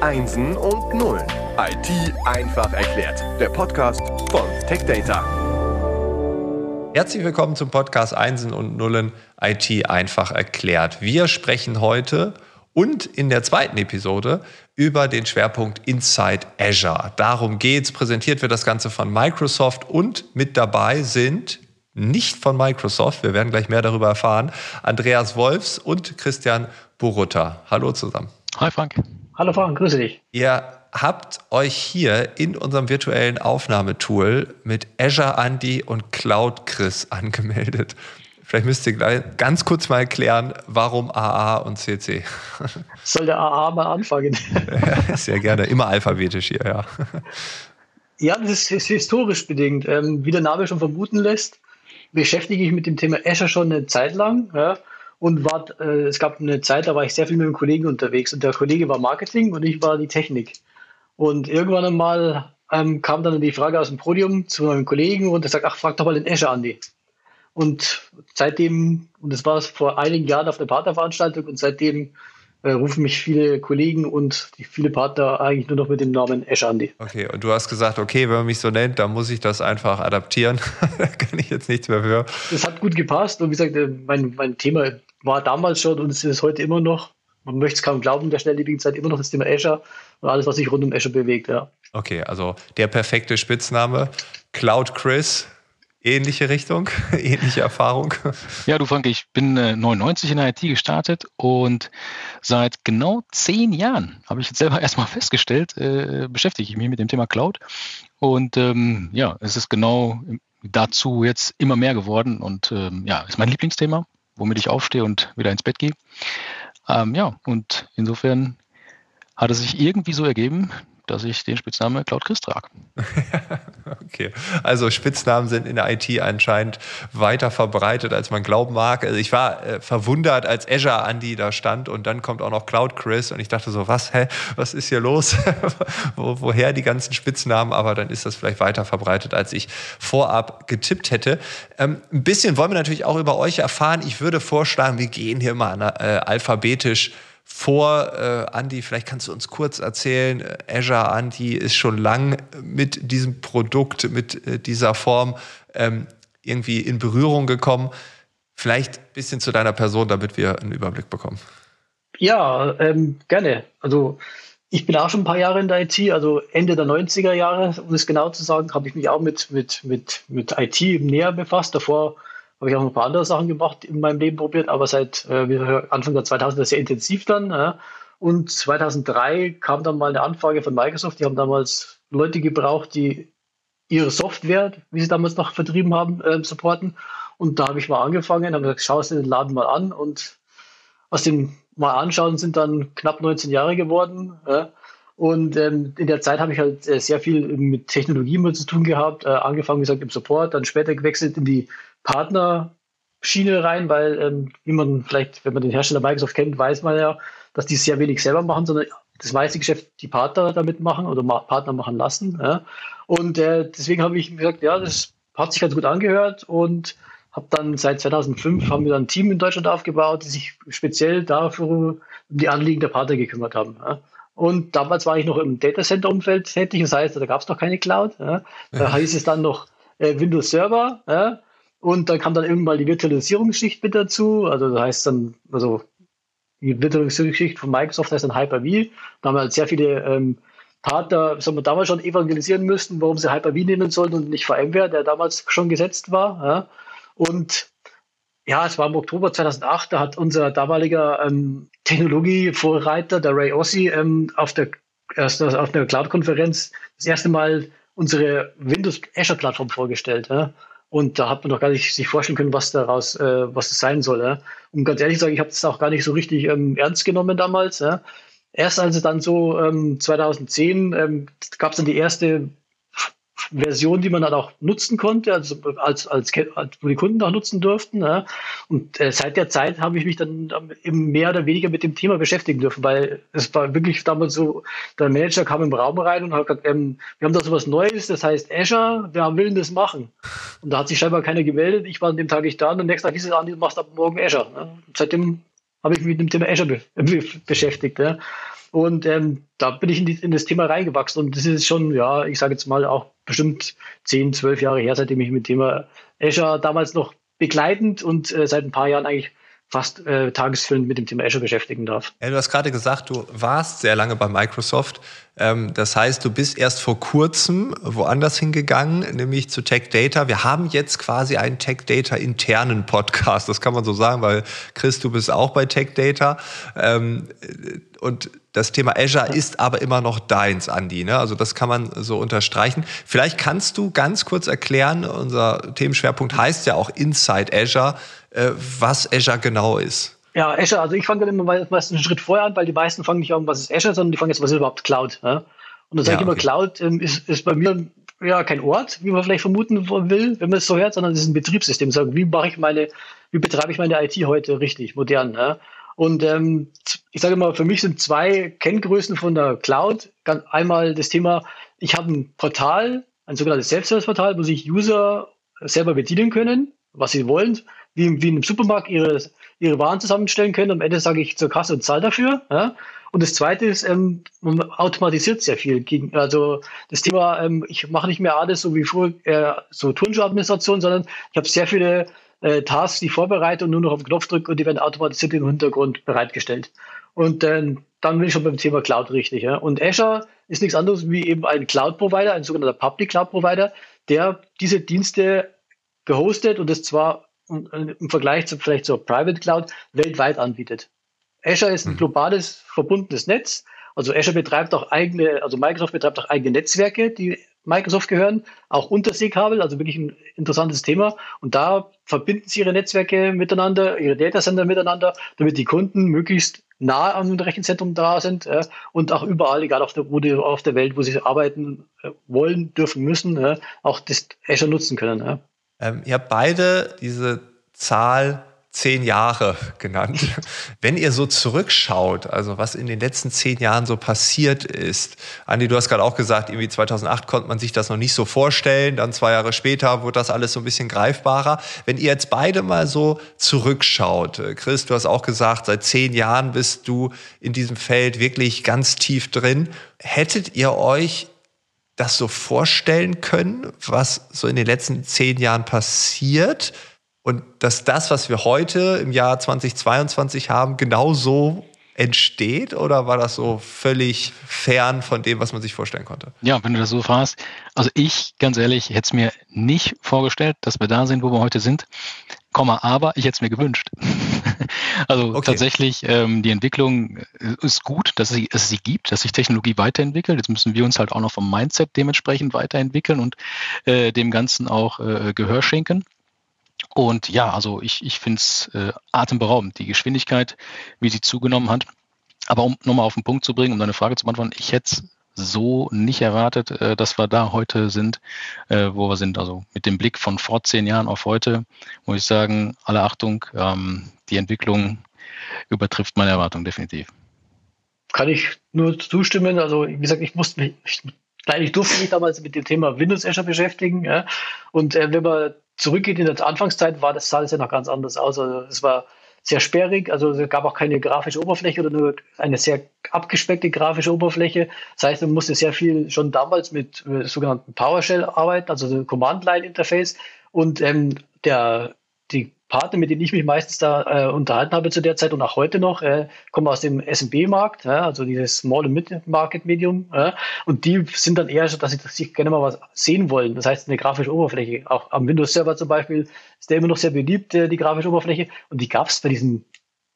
Einsen und Nullen. IT einfach erklärt. Der Podcast von TechData. Herzlich willkommen zum Podcast Einsen und Nullen IT einfach erklärt. Wir sprechen heute und in der zweiten Episode über den Schwerpunkt Inside Azure. Darum geht's. Präsentiert wird das Ganze von Microsoft und mit dabei sind nicht von Microsoft, wir werden gleich mehr darüber erfahren, Andreas Wolfs und Christian Borutta. Hallo zusammen. Hi Frank. Hallo Frank, grüße dich. Ihr habt euch hier in unserem virtuellen Aufnahmetool mit Azure Andy und Cloud Chris angemeldet. Vielleicht müsst ihr ganz kurz mal erklären, warum AA und CC. Soll der AA mal anfangen? sehr gerne, immer alphabetisch hier, ja. Ja, das ist historisch bedingt. Ähm, wie der Name schon vermuten lässt, beschäftige ich mich mit dem Thema Azure schon eine Zeit lang. Ja und war, äh, es gab eine Zeit, da war ich sehr viel mit einem Kollegen unterwegs und der Kollege war Marketing und ich war die Technik. Und irgendwann einmal ähm, kam dann die Frage aus dem Podium zu meinem Kollegen und er sagt, ach, frag doch mal den Azure Andi. Und seitdem, und das war vor einigen Jahren auf der Partnerveranstaltung und seitdem äh, rufen mich viele Kollegen und viele Partner eigentlich nur noch mit dem Namen Ash Andy. Okay, und du hast gesagt, okay, wenn man mich so nennt, dann muss ich das einfach adaptieren. da kann ich jetzt nichts mehr für. Das hat gut gepasst und wie gesagt, äh, mein, mein Thema war damals schon und es ist heute immer noch. Man möchte es kaum glauben, in der schnelllebigen Zeit immer noch das Thema Azure und alles, was sich rund um Azure bewegt, ja. Okay, also der perfekte Spitzname, Cloud Chris, ähnliche Richtung, ähnliche Erfahrung? Ja, du Frank, ich bin äh, 99 in der IT gestartet und seit genau zehn Jahren habe ich jetzt selber erstmal festgestellt, äh, beschäftige ich mich mit dem Thema Cloud. Und ähm, ja, es ist genau dazu jetzt immer mehr geworden und ähm, ja, ist mein Lieblingsthema, womit ich aufstehe und wieder ins Bett gehe. Ähm, ja, und insofern hat es sich irgendwie so ergeben, dass ich den Spitznamen Cloud Chris trage. okay, also Spitznamen sind in der IT anscheinend weiter verbreitet, als man glauben mag. Also ich war äh, verwundert, als Azure Andy da stand und dann kommt auch noch Cloud Chris und ich dachte so, was, hä, was ist hier los? Wo, woher die ganzen Spitznamen? Aber dann ist das vielleicht weiter verbreitet, als ich vorab getippt hätte. Ähm, ein bisschen wollen wir natürlich auch über euch erfahren. Ich würde vorschlagen, wir gehen hier mal äh, alphabetisch vor. Äh, Andi, vielleicht kannst du uns kurz erzählen, äh, Azure Andi ist schon lang mit diesem Produkt, mit äh, dieser Form ähm, irgendwie in Berührung gekommen. Vielleicht ein bisschen zu deiner Person, damit wir einen Überblick bekommen. Ja, ähm, gerne. Also ich bin auch schon ein paar Jahre in der IT, also Ende der 90er Jahre, um es genau zu sagen, habe ich mich auch mit, mit, mit, mit IT näher befasst. Davor habe ich auch ein paar andere Sachen gemacht in meinem Leben probiert, aber seit äh, Anfang der 2000er sehr intensiv dann. Ja. Und 2003 kam dann mal eine Anfrage von Microsoft. Die haben damals Leute gebraucht, die ihre Software, wie sie damals noch vertrieben haben, äh, supporten. Und da habe ich mal angefangen, habe gesagt, schau es den Laden mal an. Und aus dem mal anschauen sind dann knapp 19 Jahre geworden. Ja. Und ähm, in der Zeit habe ich halt äh, sehr viel mit Technologie zu tun gehabt, äh, angefangen, wie gesagt, im Support, dann später gewechselt in die Partnerschiene rein, weil, ähm, wie man vielleicht, wenn man den Hersteller Microsoft kennt, weiß man ja, dass die sehr wenig selber machen, sondern das meiste Geschäft die Partner damit machen oder ma Partner machen lassen. Ja. Und äh, deswegen habe ich gesagt, ja, das hat sich ganz gut angehört und habe dann seit 2005 haben wir dann ein Team in Deutschland aufgebaut, die sich speziell dafür um die Anliegen der Partner gekümmert haben. Ja. Und damals war ich noch im Datacenter-Umfeld tätig, das heißt, da gab es noch keine Cloud. Ja. Da hieß es dann noch äh, Windows Server. Und dann kam dann irgendwann die Virtualisierungsschicht mit dazu. Also das heißt dann, also die Virtualisierungsschicht von Microsoft heißt dann Hyper-V. Da haben wir halt sehr viele ähm, Partner, das haben wir damals schon evangelisieren müssen, warum sie Hyper-V nehmen sollten und nicht VMware, der damals schon gesetzt war. Ja. Und ja, es war im Oktober 2008, da hat unser damaliger ähm, Technologievorreiter, der Ray Ossi, ähm, auf der, auf der Cloud-Konferenz das erste Mal unsere Windows Azure Plattform vorgestellt. Ja. Und da hat man doch gar nicht sich vorstellen können, was daraus, äh, was das sein soll. Ja. Und ganz ehrlich sagen, ich habe das auch gar nicht so richtig ähm, ernst genommen damals. Ja. Erst als es dann so ähm, 2010 ähm, gab es dann die erste Version, die man dann auch nutzen konnte, also als, als, als wo die Kunden auch nutzen durften. Ja. Und äh, seit der Zeit habe ich mich dann eben mehr oder weniger mit dem Thema beschäftigen dürfen, weil es war wirklich damals so, der Manager kam im Raum rein und hat gesagt, ähm, wir haben da so was Neues, das heißt Azure, wer will das machen? Und da hat sich scheinbar keiner gemeldet. Ich war an dem Tag nicht da und am nächsten Tag hieß es an, du machst ab morgen Azure. Und seitdem habe ich mich mit dem Thema Azure be beschäftigt. Ja. Und ähm, da bin ich in, die, in, das Thema reingewachsen. Und das ist schon, ja, ich sage jetzt mal auch bestimmt 10, 12 Jahre her, seitdem ich mit dem Thema Azure damals noch begleitend und äh, seit ein paar Jahren eigentlich fast äh, tagesfüllend mit dem Thema Azure beschäftigen darf. Ja, du hast gerade gesagt, du warst sehr lange bei Microsoft. Ähm, das heißt, du bist erst vor kurzem woanders hingegangen, nämlich zu Tech Data. Wir haben jetzt quasi einen Tech Data internen Podcast, das kann man so sagen, weil Chris, du bist auch bei Tech Data. Ähm, und das Thema Azure ist aber immer noch deins, Andi. Ne? Also das kann man so unterstreichen. Vielleicht kannst du ganz kurz erklären, unser Themenschwerpunkt heißt ja auch Inside Azure äh, was Azure genau ist. Ja, Azure, also ich fange dann immer meistens einen Schritt vorher an, weil die meisten fangen nicht an, was ist Azure, sondern die fangen jetzt, was ist überhaupt Cloud. Ja? Und dann sage ja, ich immer, okay. Cloud ähm, ist, ist bei mir ja kein Ort, wie man vielleicht vermuten will, wenn man es so hört, sondern es ist ein Betriebssystem. Sagen, wie mache ich meine, wie betreibe ich meine IT heute richtig, modern? Ja? Und ähm, ich sage immer, für mich sind zwei Kenngrößen von der Cloud. Einmal das Thema, ich habe ein Portal, ein sogenanntes Self-Service-Portal, wo sich User selber bedienen können, was sie wollen wie, wie in einem Supermarkt ihre, ihre Waren zusammenstellen können. Am Ende sage ich zur Kasse und zahle dafür. Ja? Und das Zweite ist, ähm, man automatisiert sehr viel. Gegen, also das Thema, ähm, ich mache nicht mehr alles so wie früher, äh, so Turnschuh-Administration, sondern ich habe sehr viele äh, Tasks, die vorbereite und nur noch auf den Knopf drücke und die werden automatisiert im Hintergrund bereitgestellt. Und äh, dann bin ich schon beim Thema Cloud richtig. Ja? Und Azure ist nichts anderes wie eben ein Cloud-Provider, ein sogenannter Public Cloud-Provider, der diese Dienste gehostet und das zwar im Vergleich zu vielleicht zur Private Cloud weltweit anbietet. Azure ist ein mhm. globales verbundenes Netz. Also Azure betreibt auch eigene, also Microsoft betreibt auch eigene Netzwerke, die Microsoft gehören, auch Unterseekabel, also wirklich ein interessantes Thema. Und da verbinden sie ihre Netzwerke miteinander, ihre Datacenter miteinander, damit die Kunden möglichst nah am Rechenzentrum da sind äh, und auch überall, egal auf der, wo die, auf der Welt, wo sie arbeiten äh, wollen, dürfen, müssen, äh, auch das Azure nutzen können. Äh. Ähm, ihr habt beide diese Zahl zehn Jahre genannt. Wenn ihr so zurückschaut, also was in den letzten zehn Jahren so passiert ist, Andi, du hast gerade auch gesagt, irgendwie 2008 konnte man sich das noch nicht so vorstellen, dann zwei Jahre später wurde das alles so ein bisschen greifbarer. Wenn ihr jetzt beide mal so zurückschaut, äh, Chris, du hast auch gesagt, seit zehn Jahren bist du in diesem Feld wirklich ganz tief drin. Hättet ihr euch das so vorstellen können, was so in den letzten zehn Jahren passiert und dass das, was wir heute im Jahr 2022 haben, genauso entsteht oder war das so völlig fern von dem, was man sich vorstellen konnte? Ja, wenn du das so fragst, also ich, ganz ehrlich, hätte es mir nicht vorgestellt, dass wir da sind, wo wir heute sind. Komma, aber ich hätte es mir gewünscht. also okay. tatsächlich, ähm, die Entwicklung äh, ist gut, dass es, es sie gibt, dass sich Technologie weiterentwickelt. Jetzt müssen wir uns halt auch noch vom Mindset dementsprechend weiterentwickeln und äh, dem Ganzen auch äh, Gehör schenken. Und ja, also ich, ich finde es äh, atemberaubend, die Geschwindigkeit, wie sie zugenommen hat. Aber um nochmal auf den Punkt zu bringen, um deine Frage zu beantworten, ich hätte so nicht erwartet, äh, dass wir da heute sind, äh, wo wir sind. Also mit dem Blick von vor zehn Jahren auf heute, muss ich sagen, alle Achtung, ähm, die Entwicklung übertrifft meine Erwartung definitiv. Kann ich nur zustimmen. Also wie gesagt, ich musste mich, ich, nein, ich durfte mich damals mit dem Thema Windows Azure beschäftigen. Ja. Und äh, wenn man zurückgeht in der Anfangszeit, war das sah das ja noch ganz anders aus. Also es war sehr sperrig, also es gab auch keine grafische Oberfläche oder nur eine sehr abgespeckte grafische Oberfläche. Das heißt, man musste sehr viel schon damals mit äh, sogenannten PowerShell arbeiten, also Command-Line-Interface. Und ähm, der, die Partner, mit denen ich mich meistens da äh, unterhalten habe zu der Zeit und auch heute noch, äh, kommen aus dem SMB-Markt, ja, also dieses Small- und Mid-Market-Medium. Ja, und die sind dann eher so, dass sie, sie gerne mal was sehen wollen. Das heißt, eine grafische Oberfläche. Auch am Windows-Server zum Beispiel ist der immer noch sehr beliebt, äh, die grafische Oberfläche. Und die gab es bei diesem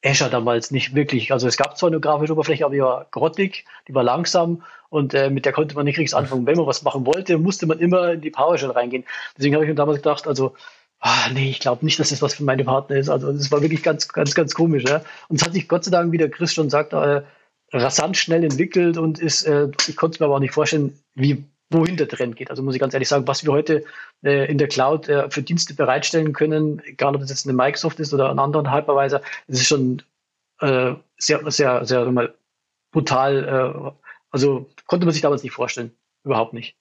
Azure damals nicht wirklich. Also es gab zwar eine grafische Oberfläche, aber die war grottig, die war langsam und äh, mit der konnte man nicht richtig anfangen. Wenn man was machen wollte, musste man immer in die PowerShell reingehen. Deswegen habe ich mir damals gedacht, also ah, nee, ich glaube nicht, dass das was für meine Partner ist. Also das war wirklich ganz, ganz, ganz komisch. Ja? Und es hat sich Gott sei Dank, wie der Chris schon sagt, äh, rasant schnell entwickelt und ist, äh, ich konnte es mir aber auch nicht vorstellen, wie wohin der Trend geht. Also muss ich ganz ehrlich sagen, was wir heute äh, in der Cloud äh, für Dienste bereitstellen können, egal ob das jetzt eine Microsoft ist oder ein anderer Hypervisor, das ist schon äh, sehr, sehr, sehr mal, brutal. Äh, also konnte man sich damals nicht vorstellen. Überhaupt nicht.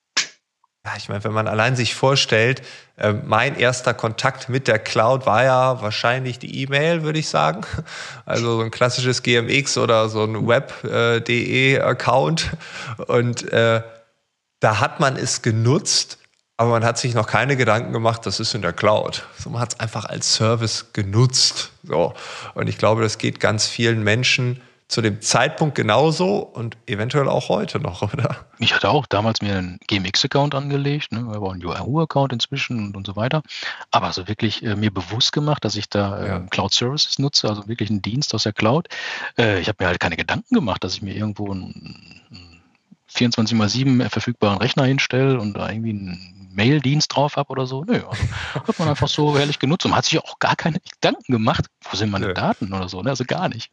Ja, ich meine, wenn man allein sich vorstellt, äh, mein erster Kontakt mit der Cloud war ja wahrscheinlich die E-Mail, würde ich sagen. Also so ein klassisches GMX oder so ein Web.de-Account. Und äh, da hat man es genutzt, aber man hat sich noch keine Gedanken gemacht, das ist in der Cloud. So, man hat es einfach als Service genutzt. So. Und ich glaube, das geht ganz vielen Menschen zu dem Zeitpunkt genauso und eventuell auch heute noch, oder? Ich hatte auch damals mir einen GMX-Account angelegt, ne, aber ein Yahoo-Account inzwischen und, und so weiter. Aber so wirklich äh, mir bewusst gemacht, dass ich da äh, ja. Cloud Services nutze, also wirklich einen Dienst aus der Cloud. Äh, ich habe mir halt keine Gedanken gemacht, dass ich mir irgendwo einen, einen 24 x 7 verfügbaren Rechner hinstelle und da irgendwie einen Mail-Dienst drauf habe oder so. Nö, also hat man einfach so ehrlich genutzt und hat sich auch gar keine Gedanken gemacht, wo sind meine Nö. Daten oder so, ne? also gar nicht.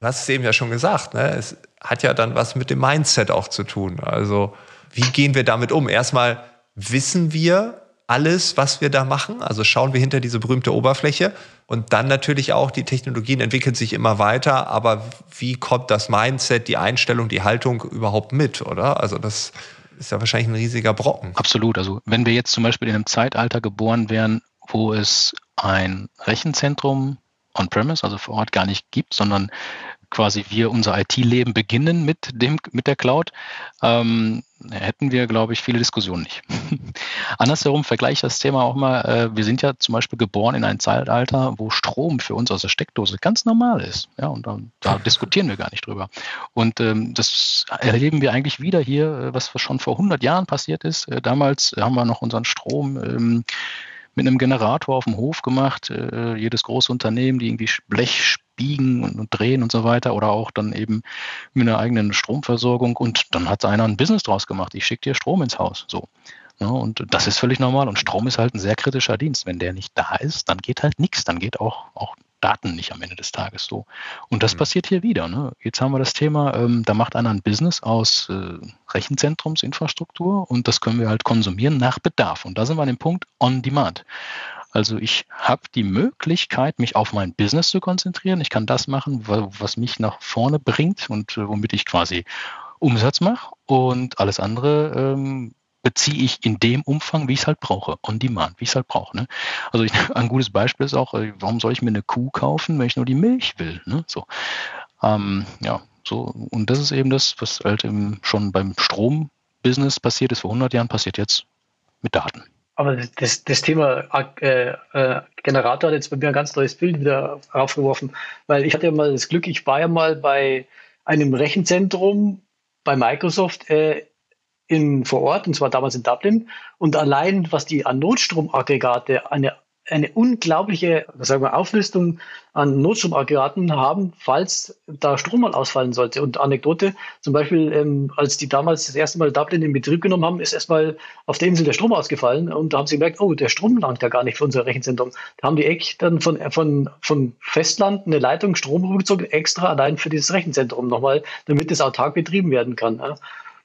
Du hast es eben ja schon gesagt, ne? es hat ja dann was mit dem Mindset auch zu tun. Also wie gehen wir damit um? Erstmal wissen wir alles, was wir da machen, also schauen wir hinter diese berühmte Oberfläche und dann natürlich auch, die Technologien entwickeln sich immer weiter, aber wie kommt das Mindset, die Einstellung, die Haltung überhaupt mit, oder? Also das ist ja wahrscheinlich ein riesiger Brocken. Absolut. Also wenn wir jetzt zum Beispiel in einem Zeitalter geboren wären, wo es ein Rechenzentrum on-premise, also vor Ort gar nicht gibt, sondern quasi wir unser IT-Leben beginnen mit dem mit der Cloud, ähm, hätten wir, glaube ich, viele Diskussionen nicht. Andersherum vergleiche das Thema auch mal. Äh, wir sind ja zum Beispiel geboren in ein Zeitalter, wo Strom für uns aus der Steckdose ganz normal ist. Ja, und dann, da diskutieren wir gar nicht drüber. Und ähm, das erleben wir eigentlich wieder hier, äh, was schon vor 100 Jahren passiert ist. Äh, damals haben wir noch unseren Strom ähm, mit einem Generator auf dem Hof gemacht. Äh, jedes große Unternehmen, die irgendwie Blech biegen und, und, drehen und so weiter oder auch dann eben mit einer eigenen Stromversorgung und dann hat einer ein Business draus gemacht. Ich schicke dir Strom ins Haus. So. Ja, und das ist völlig normal. Und Strom ist halt ein sehr kritischer Dienst. Wenn der nicht da ist, dann geht halt nichts. Dann geht auch, auch Daten nicht am Ende des Tages so. Und das mhm. passiert hier wieder. Ne? Jetzt haben wir das Thema, ähm, da macht einer ein Business aus äh, Rechenzentrumsinfrastruktur und das können wir halt konsumieren nach Bedarf. Und da sind wir an dem Punkt On Demand. Also ich habe die Möglichkeit, mich auf mein Business zu konzentrieren. Ich kann das machen, was mich nach vorne bringt und äh, womit ich quasi Umsatz mache. Und alles andere ähm, beziehe ich in dem Umfang, wie ich es halt brauche, on demand, wie ich es halt brauche. Ne? Also ich, ein gutes Beispiel ist auch, äh, warum soll ich mir eine Kuh kaufen, wenn ich nur die Milch will? Ne? So, ähm, ja, so und das ist eben das, was halt eben schon beim Strombusiness passiert ist vor 100 Jahren, passiert jetzt mit Daten. Aber das, das Thema äh, äh, Generator hat jetzt bei mir ein ganz neues Bild wieder aufgeworfen, weil ich hatte ja mal das Glück, ich war ja mal bei einem Rechenzentrum bei Microsoft äh, in, vor Ort, und zwar damals in Dublin. Und allein, was die an Notstromaggregate, eine, eine unglaubliche sagen wir, Auflistung an Notstromaggregaten haben, falls da Strom mal ausfallen sollte. Und Anekdote, zum Beispiel, ähm, als die damals das erste Mal Dublin in Betrieb genommen haben, ist erstmal auf der Insel der Strom ausgefallen und da haben sie gemerkt, oh, der Strom langt ja gar nicht für unser Rechenzentrum. Da haben die Eck dann von, von, von Festland eine Leitung Strom rübergezogen, extra allein für dieses Rechenzentrum nochmal, damit es autark betrieben werden kann. Ja.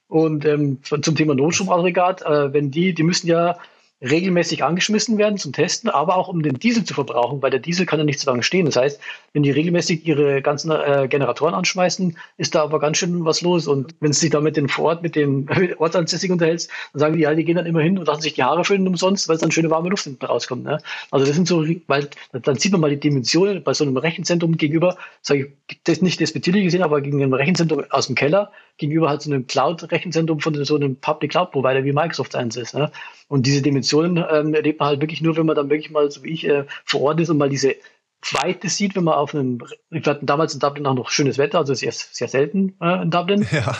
Und ähm, zum Thema Notstromaggregat, äh, wenn die, die müssen ja regelmäßig angeschmissen werden zum Testen, aber auch um den Diesel zu verbrauchen, weil der Diesel kann ja nicht so lange stehen. Das heißt, wenn die regelmäßig ihre ganzen äh, Generatoren anschmeißen, ist da aber ganz schön was los. Und wenn du dich da mit den vor Ort, mit den Ortsansässigen unterhältst, dann sagen die, ja, die gehen dann immer hin und lassen sich die Haare füllen umsonst, weil es dann schöne warme Luft hinten rauskommt. Ne? Also das sind so, weil dann sieht man mal die Dimensionen bei so einem Rechenzentrum gegenüber, sage ich, das nicht despektierlich gesehen, aber gegen ein Rechenzentrum aus dem Keller, gegenüber halt so einem Cloud-Rechenzentrum von so einem Public Cloud Provider wie Microsoft eins ist. Ne? Und diese Dimensionen ähm, erlebt man halt wirklich nur, wenn man dann wirklich mal, so wie ich, äh, vor Ort ist und mal diese Weite sieht, wenn man auf einem, wir hatten damals in Dublin auch noch schönes Wetter, also sehr, sehr selten äh, in Dublin. Ja,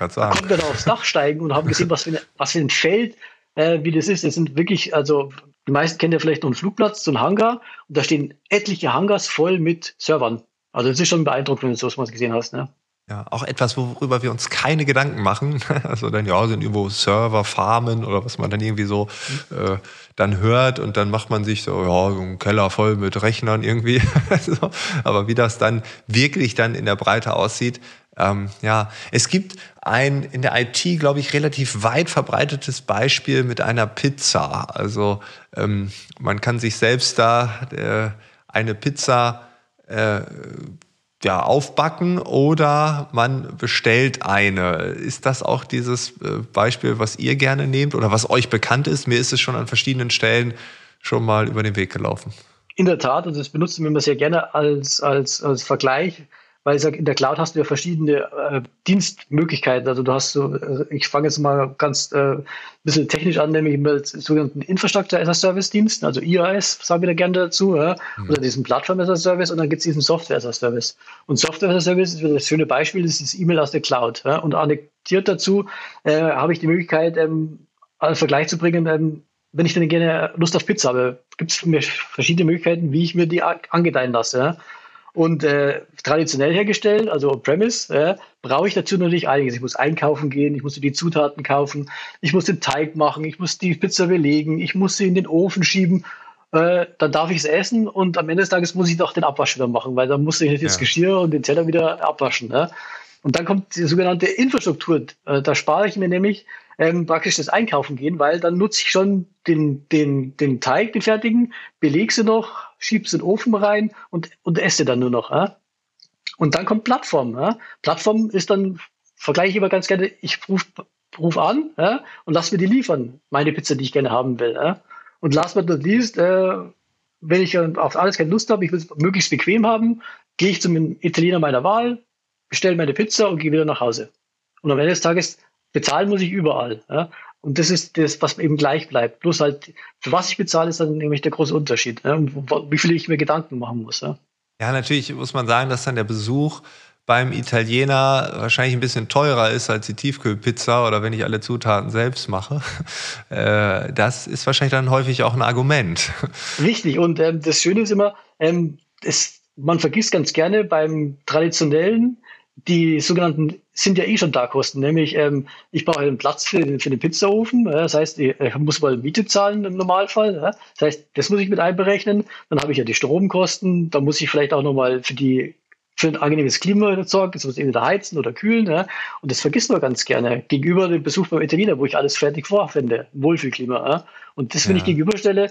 man sagen. Da konnten wir dann aufs Dach steigen und haben gesehen, was für, eine, was für ein Feld, äh, wie das ist. Das sind wirklich, also die meisten kennen ja vielleicht noch einen Flugplatz, so einen Hangar und da stehen etliche Hangars voll mit Servern. Also das ist schon beeindruckend, wenn du sowas gesehen hast. Ne? Ja, auch etwas, worüber wir uns keine Gedanken machen. Also dann, ja, sind irgendwo Server, Farmen oder was man dann irgendwie so äh, dann hört und dann macht man sich so, ja, so ein Keller voll mit Rechnern irgendwie. so. Aber wie das dann wirklich dann in der Breite aussieht, ähm, ja, es gibt ein in der IT, glaube ich, relativ weit verbreitetes Beispiel mit einer Pizza. Also ähm, man kann sich selbst da äh, eine Pizza äh, ja, aufbacken oder man bestellt eine. Ist das auch dieses äh, Beispiel, was ihr gerne nehmt oder was euch bekannt ist? Mir ist es schon an verschiedenen Stellen schon mal über den Weg gelaufen. In der Tat, und das benutzen wir immer sehr gerne als, als, als Vergleich weil ich sage, in der Cloud hast du ja verschiedene äh, Dienstmöglichkeiten. Also du hast so, äh, ich fange jetzt mal ganz äh, bisschen technisch an, nämlich mit sogenannten Infrastructure as a Service Diensten, also IaaS, sagen wir da gerne dazu, ja? mhm. oder diesen Plattform as a Service und dann gibt es diesen Software as a Service. Und Software as a Service ist das schöne Beispiel, das ist das E-Mail aus der Cloud. Ja? Und annektiert dazu äh, habe ich die Möglichkeit, ähm, als Vergleich zu bringen, ähm, wenn ich dann gerne Lust auf Pizza habe, gibt es verschiedene Möglichkeiten, wie ich mir die angedeihen lasse. Ja? Und äh, traditionell hergestellt, also on-premise, äh, brauche ich dazu natürlich einiges. Ich muss einkaufen gehen, ich muss die Zutaten kaufen, ich muss den Teig machen, ich muss die Pizza belegen, ich muss sie in den Ofen schieben. Äh, dann darf ich es essen und am Ende des Tages muss ich doch den Abwasch wieder machen, weil dann muss ich das ja. Geschirr und den Teller wieder abwaschen. Ne? Und dann kommt die sogenannte Infrastruktur. Äh, da spare ich mir nämlich ähm, praktisch das Einkaufen gehen, weil dann nutze ich schon den, den, den Teig, den fertigen, beleg sie noch, schiebst in den Ofen rein und, und esse dann nur noch. Ja? Und dann kommt Plattform. Ja? Plattform ist dann, vergleiche ich immer ganz gerne, ich rufe ruf an ja? und lass mir die liefern, meine Pizza, die ich gerne haben will. Ja? Und last but not least, äh, wenn ich auf alles keine Lust habe, ich will es möglichst bequem haben, gehe ich zum Italiener meiner Wahl, bestelle meine Pizza und gehe wieder nach Hause. Und am Ende des Tages bezahlen muss ich überall. Ja? Und das ist das, was eben gleich bleibt. Bloß halt, für was ich bezahle, ist dann nämlich der große Unterschied. Ne? Wie viel ich mir Gedanken machen muss. Ja? ja, natürlich muss man sagen, dass dann der Besuch beim Italiener wahrscheinlich ein bisschen teurer ist als die Tiefkühlpizza oder wenn ich alle Zutaten selbst mache. Äh, das ist wahrscheinlich dann häufig auch ein Argument. Richtig. Und ähm, das Schöne ist immer, ähm, es, man vergisst ganz gerne beim traditionellen die sogenannten sind ja eh schon da Kosten, nämlich ähm, ich brauche einen Platz für, für den Pizzaofen, ja, das heißt, ich, muss mal Miete zahlen im Normalfall, ja, das heißt, das muss ich mit einberechnen, dann habe ich ja die Stromkosten, da muss ich vielleicht auch nochmal für die für ein angenehmes Klima sorgen, das muss entweder heizen oder kühlen, ja, und das vergisst man ganz gerne. Gegenüber dem Besuch beim Italiener, wo ich alles fertig vorfinde, Wohlfühlklima, ja, und das, wenn ich gegenüberstelle,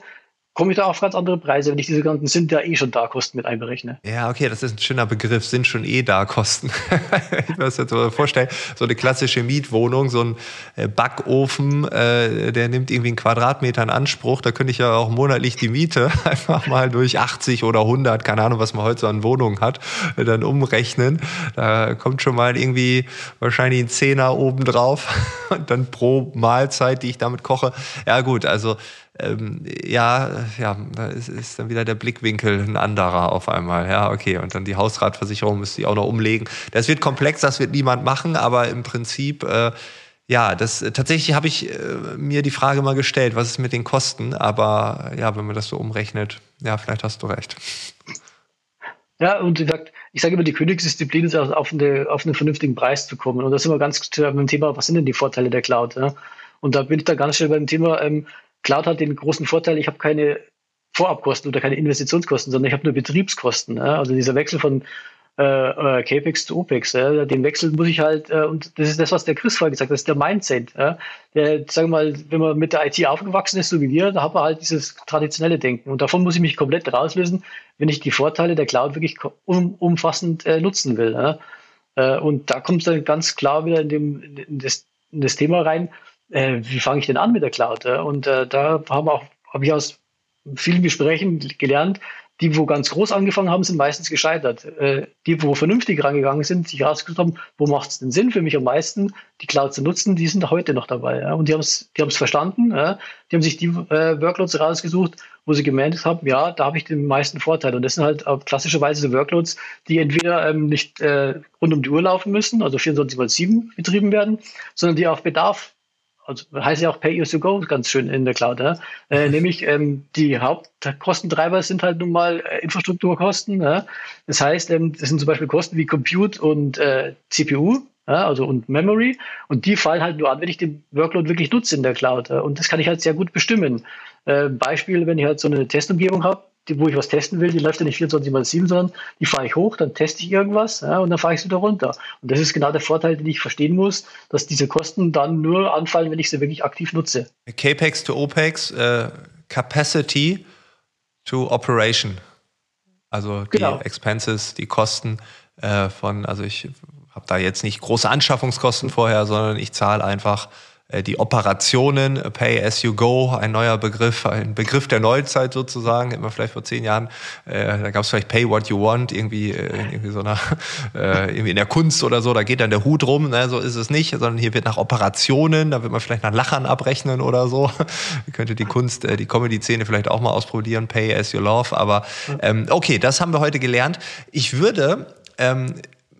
komme ich da auf ganz andere Preise, wenn ich diese ganzen sind ja eh schon da Kosten mit einberechne. Ja, okay, das ist ein schöner Begriff, sind schon eh da Kosten. ich muss jetzt so vorstellen, so eine klassische Mietwohnung, so ein äh, Backofen, äh, der nimmt irgendwie einen Quadratmeter in Anspruch, da könnte ich ja auch monatlich die Miete einfach mal durch 80 oder 100, keine Ahnung, was man heute so an Wohnungen hat, dann umrechnen. Da kommt schon mal irgendwie wahrscheinlich ein Zehner obendrauf und dann pro Mahlzeit, die ich damit koche. Ja gut, also ähm, ja, ja, da ist, ist, dann wieder der Blickwinkel ein anderer auf einmal. Ja, okay. Und dann die Hausratversicherung müsste ich auch noch umlegen. Das wird komplex, das wird niemand machen, aber im Prinzip, äh, ja, das tatsächlich habe ich äh, mir die Frage mal gestellt, was ist mit den Kosten? Aber ja, wenn man das so umrechnet, ja, vielleicht hast du recht. Ja, und wie gesagt, ich sage immer, die Königsdisziplin ist auf, eine, auf einen vernünftigen Preis zu kommen. Und da sind wir ganz beim Thema, was sind denn die Vorteile der Cloud? Ja? Und da bin ich da ganz schnell beim Thema, ähm, Cloud hat den großen Vorteil, ich habe keine Vorabkosten oder keine Investitionskosten, sondern ich habe nur Betriebskosten. Ja? Also dieser Wechsel von äh, äh CAPEX zu OPEX, ja? den Wechsel muss ich halt, äh, und das ist das, was der Chris vorher gesagt hat, das ist der Mindset. Ja? Der, sagen wir mal, wenn man mit der IT aufgewachsen ist, so wie wir, da hat man halt dieses traditionelle Denken. Und davon muss ich mich komplett rauslösen, wenn ich die Vorteile der Cloud wirklich um, umfassend äh, nutzen will. Ja? Äh, und da kommt es dann ganz klar wieder in, dem, in, das, in das Thema rein, äh, wie fange ich denn an mit der Cloud? Und äh, da haben auch, habe ich aus vielen Gesprächen gelernt, die, wo ganz groß angefangen haben, sind meistens gescheitert. Äh, die, wo vernünftig rangegangen sind, sich rausgesucht haben, wo macht es denn Sinn für mich am meisten, die Cloud zu nutzen, die sind heute noch dabei. Und die haben es die verstanden. Die haben sich die äh, Workloads rausgesucht, wo sie gemerkt haben, ja, da habe ich den meisten Vorteil. Und das sind halt klassischerweise so Workloads, die entweder ähm, nicht äh, rund um die Uhr laufen müssen, also 24 mal 7 betrieben werden, sondern die auf Bedarf also heißt ja auch Pay as you go ganz schön in der Cloud. Ja? Äh, nämlich ähm, die Hauptkostentreiber sind halt nun mal äh, Infrastrukturkosten. Ja? Das heißt, ähm, das sind zum Beispiel Kosten wie Compute und äh, CPU, ja, also und Memory. Und die fallen halt nur an, wenn ich den Workload wirklich nutze in der Cloud. Und das kann ich halt sehr gut bestimmen. Äh, Beispiel, wenn ich halt so eine Testumgebung habe, die, wo ich was testen will, die läuft ja nicht 24 mal 7, sondern die fahre ich hoch, dann teste ich irgendwas ja, und dann fahre ich es wieder runter. Und das ist genau der Vorteil, den ich verstehen muss, dass diese Kosten dann nur anfallen, wenn ich sie wirklich aktiv nutze. CAPEX to OPEX, äh, Capacity to Operation. Also die genau. Expenses, die Kosten äh, von, also ich habe da jetzt nicht große Anschaffungskosten vorher, sondern ich zahle einfach die Operationen, Pay as you go, ein neuer Begriff, ein Begriff der Neuzeit sozusagen, immer vielleicht vor zehn Jahren, äh, da gab es vielleicht Pay what you want, irgendwie, äh, irgendwie so einer, äh, irgendwie in der Kunst oder so, da geht dann der Hut rum, ne, so ist es nicht, sondern hier wird nach Operationen, da wird man vielleicht nach Lachern abrechnen oder so. könnte die Kunst, äh, die Comedy-Szene vielleicht auch mal ausprobieren, Pay as you love, aber ähm, okay, das haben wir heute gelernt. Ich würde ähm,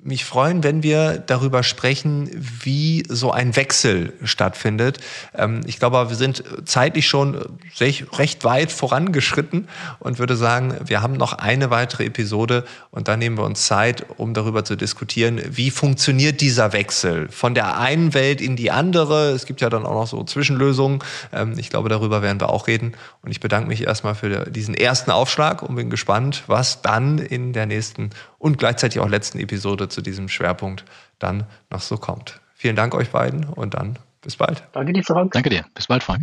mich freuen, wenn wir darüber sprechen, wie so ein Wechsel stattfindet. Ähm, ich glaube, wir sind zeitlich schon recht weit vorangeschritten und würde sagen, wir haben noch eine weitere Episode und dann nehmen wir uns Zeit, um darüber zu diskutieren, wie funktioniert dieser Wechsel von der einen Welt in die andere. Es gibt ja dann auch noch so Zwischenlösungen. Ähm, ich glaube, darüber werden wir auch reden. Und ich bedanke mich erstmal für diesen ersten Aufschlag und bin gespannt, was dann in der nächsten und gleichzeitig auch letzten Episode zu diesem Schwerpunkt dann noch so kommt. Vielen Dank euch beiden und dann bis bald. Danke dir, Frank. Danke dir. Bis bald, Frank.